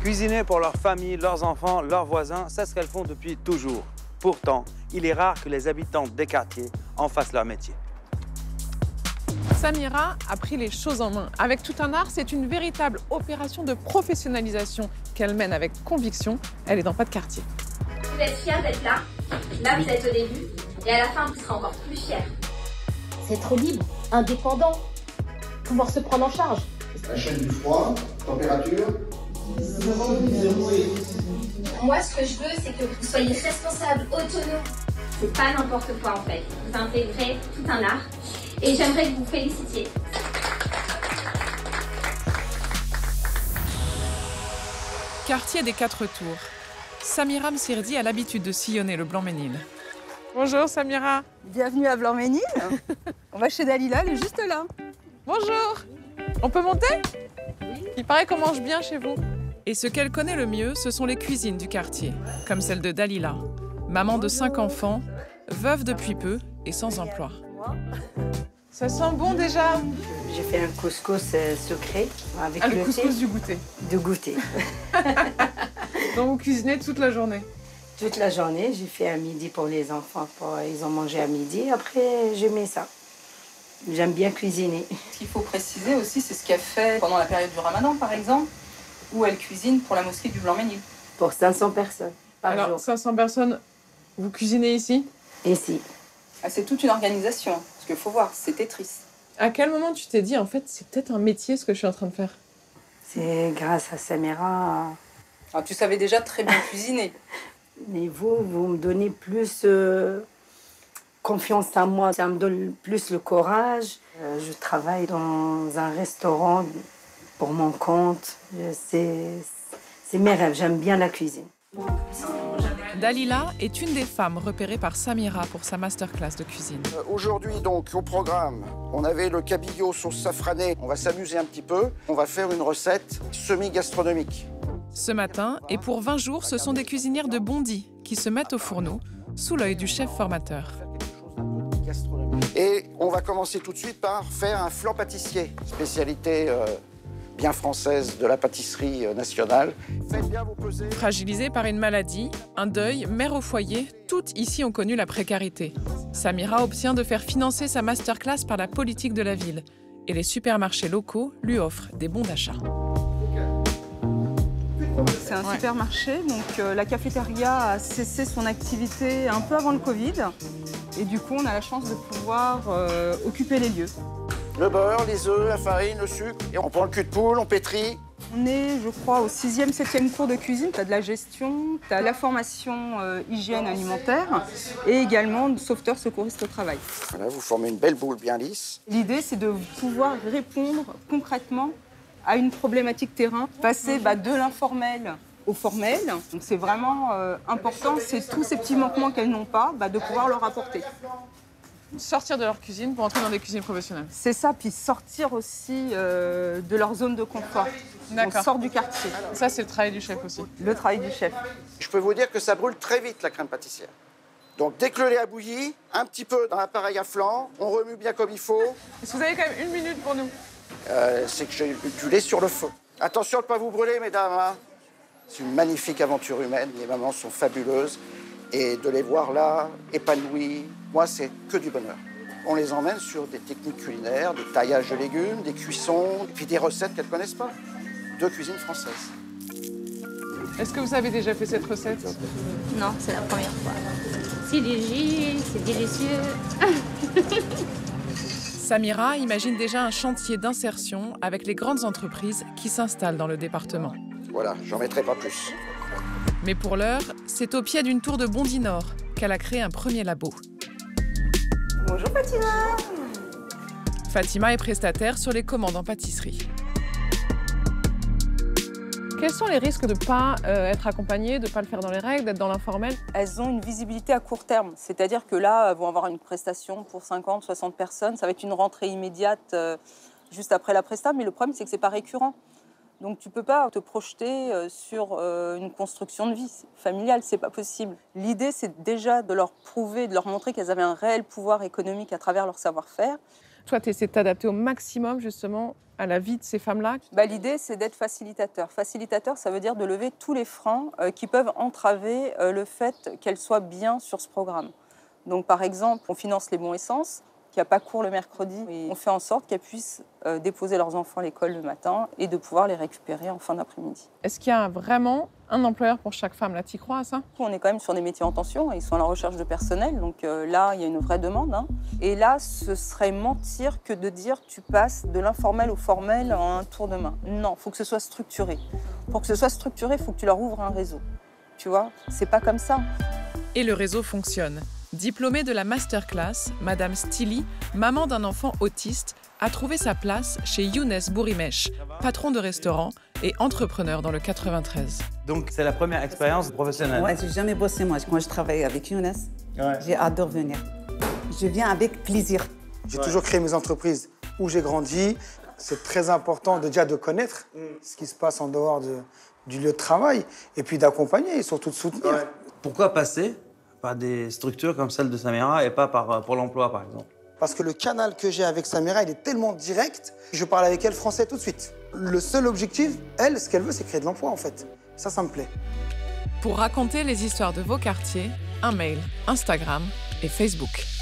Cuisiner pour leur famille, leurs enfants, leurs voisins, c'est ce qu'elles font depuis toujours. Pourtant, il est rare que les habitants des quartiers en fassent leur métier. Samira a pris les choses en main. Avec tout un art, c'est une véritable opération de professionnalisation qu'elle mène avec conviction. Elle est dans pas de quartier. Vous êtes fiers d'être là. Là, vous êtes au début. Et à la fin, vous serez encore plus fiers. C'est trop libre, indépendant, pouvoir se prendre en charge. La chaîne du froid, température. Moi, ce que je veux, c'est que vous soyez responsable, autonome. C'est pas n'importe quoi en fait. Vous intégrez tout un art. Et j'aimerais que vous félicitiez. Quartier des Quatre Tours. Samira Msirdi a l'habitude de sillonner le Blanc-Ménil. Bonjour Samira. Bienvenue à Blanc-Ménil. On va chez Dalila, elle est juste là. Bonjour. On peut monter? Il paraît qu'on mange bien chez vous. Et ce qu'elle connaît le mieux, ce sont les cuisines du quartier, comme celle de Dalila, maman de cinq enfants, veuve depuis peu et sans emploi. Ça sent bon déjà J'ai fait un couscous euh, sucré avec Ah, le le thé couscous du goûter. de goûter. Donc vous cuisinez toute la journée? Toute la journée, j'ai fait à midi pour les enfants. pour- ils ont mangé à midi. Après, je mets ça. J'aime bien cuisiner. Ce qu'il faut préciser aussi, c'est ce qu'elle fait pendant la période du ramadan, par exemple, où elle cuisine pour la mosquée du Blanc-Ménil. Pour 500 personnes par Alors jour. 500 personnes, vous cuisinez ici? Ici. Ah, C'est toute une organisation. Parce qu'il faut voir, c'est Tetris. À quel moment tu t'es dit en fait c'est peut-être un métier ce que je suis en train de faire? C'est grâce à Samira. Alors, tu savais déjà très bien cuisiner. Mais vous, vous me donnez plus euh, confiance en moi. Ça me donne plus le courage. Euh, je travaille dans un restaurant pour mon compte. C'est c'est mes rêves. J'aime bien la cuisine. Dalila est une des femmes repérées par Samira pour sa masterclass de cuisine. Euh, Aujourd'hui, donc, au programme, on avait le cabillaud sauce safranée. On va s'amuser un petit peu. On va faire une recette semi-gastronomique. Ce matin, et pour 20 jours, ce sont des cuisinières de Bondy qui se mettent au fourneau sous l'œil du chef formateur. Et on va commencer tout de suite par faire un flan pâtissier, spécialité euh, bien française de la pâtisserie euh, nationale. Fragilisée par une maladie, un deuil, mère au foyer, toutes ici ont connu la précarité. Samira obtient de faire financer sa masterclass par la politique de la ville. Et les supermarchés locaux lui offrent des bons d'achat. C'est un supermarché, donc euh, la cafétéria a cessé son activité un peu avant le Covid. Et du coup, on a la chance de pouvoir euh, occuper les lieux. Le beurre, les œufs, la farine, le sucre. Et on prend le cul de poule, on pétrit. On est, je crois, au sixième, septième cours de cuisine. Tu as de la gestion, tu as la formation euh, hygiène alimentaire et également de sauveteur secouriste au travail. Voilà, vous formez une belle boule bien lisse. L'idée, c'est de pouvoir répondre concrètement à une problématique terrain, passer bah, de l'informel au formel. Donc c'est vraiment euh, important, c'est tous ces petits manquements qu'elles n'ont pas, bah, de pouvoir leur apporter. Sortir de leur cuisine pour entrer dans des cuisines professionnelles. C'est ça, puis sortir aussi euh, de leur zone de confort. On sort du quartier. Ça, c'est le travail du chef aussi. Le travail du chef. Je peux vous dire que ça brûle très vite la crème pâtissière. Donc dès que le lait a bouilli, un petit peu dans l'appareil à flanc, on remue bien comme il faut. Est-ce que vous avez quand même une minute pour nous? Euh, c'est que j'ai du lait sur le feu. Attention de ne pas vous brûler, mesdames. hein. C'est une magnifique aventure humaine. Les mamans sont fabuleuses. Et de les voir là, épanouies, moi, c'est que du bonheur. On les emmène sur des techniques culinaires, des taillages de légumes, des cuissons, et puis des recettes qu'elles ne connaissent pas. De cuisine française. Est-ce que vous avez déjà fait cette recette? Non, c'est la première fois. C'est léger, c'est délicieux. Samira imagine déjà un chantier d'insertion avec les grandes entreprises qui s'installent dans le département. Voilà, j'en mettrai pas plus. Mais pour l'heure, c'est au pied d'une tour de Bondy Nord qu'elle a créé un premier labo. Bonjour Fatima Fatima est prestataire sur les commandes en pâtisserie. Quels sont les risques de ne pas euh, être accompagnée, de ne pas le faire dans les règles, d'être dans l'informel? Elles ont une visibilité à court terme, c'est-à-dire que là, elles vont avoir une prestation pour 50, 60 personnes. Ça va être une rentrée immédiate euh, juste après la presta, mais le problème, c'est que c'est pas récurrent. Donc tu peux pas te projeter euh, sur euh, une construction de vie familiale, c'est pas possible. L'idée, c'est déjà de leur prouver, de leur montrer qu'elles avaient un réel pouvoir économique à travers leur savoir-faire. Toi, tu essaies de t'adapter au maximum justement à la vie de ces femmes-là bah, L'idée, c'est d'être facilitateur. Facilitateur, ça veut dire de lever tous les freins euh, qui peuvent entraver le fait qu'elles soient bien sur ce programme. Donc, par exemple, on finance les bons essences, qui a pas cours le mercredi. Et on fait en sorte qu'elles puissent euh, déposer leurs enfants à l'école le matin et de pouvoir les récupérer en fin d'après-midi. Est-ce qu'il y a vraiment un employeur pour chaque femme? Là, tu crois à ça? On est quand même sur des métiers en tension. Ils sont à la recherche de personnel. Donc euh, là, il y a une vraie demande. Hein. Et là, ce serait mentir que de dire tu passes de l'informel au formel en un tour de main. Non, il faut que ce soit structuré. Pour que ce soit structuré, il faut que tu leur ouvres un réseau. Tu vois? C'est pas comme ça. Et le réseau fonctionne. Diplômée de la masterclass, Madame Stili, maman d'un enfant autiste, a trouvé sa place chez Younes Bourimesh, patron de restaurant et entrepreneur dans le 93. Donc c'est la première expérience professionnelle Ouais, j'ai jamais bossé moi. Quand je travaille avec Younes, j'ai adoré venir. Je viens avec plaisir. J'ai toujours créé mes entreprises où j'ai grandi. C'est très important déjà de connaître ce qui se passe en dehors de, du lieu de travail et puis d'accompagner et surtout de soutenir. Pourquoi passer par des structures comme celle de Samira et pas par euh, Pôle emploi, par exemple Parce que le canal que j'ai avec Samira, il est tellement direct, je parle avec elle français tout de suite. Le seul objectif, elle, ce qu'elle veut, c'est créer de l'emploi, en fait. Ça, ça me plaît. Pour raconter les histoires de vos quartiers, un mail, Instagram et Facebook.